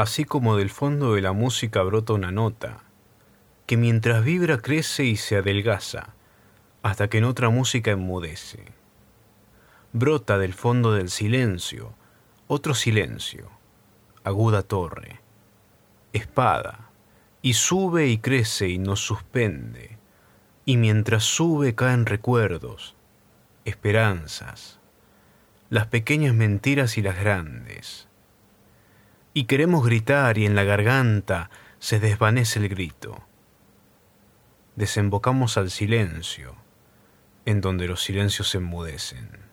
así como del fondo de la música brota una nota, que mientras vibra crece y se adelgaza, hasta que en otra música enmudece. Brota del fondo del silencio otro silencio, aguda torre, espada, y sube y crece y nos suspende, y mientras sube caen recuerdos, esperanzas, las pequeñas mentiras y las grandes. Y queremos gritar y en la garganta se desvanece el grito. Desembocamos al silencio, en donde los silencios se enmudecen.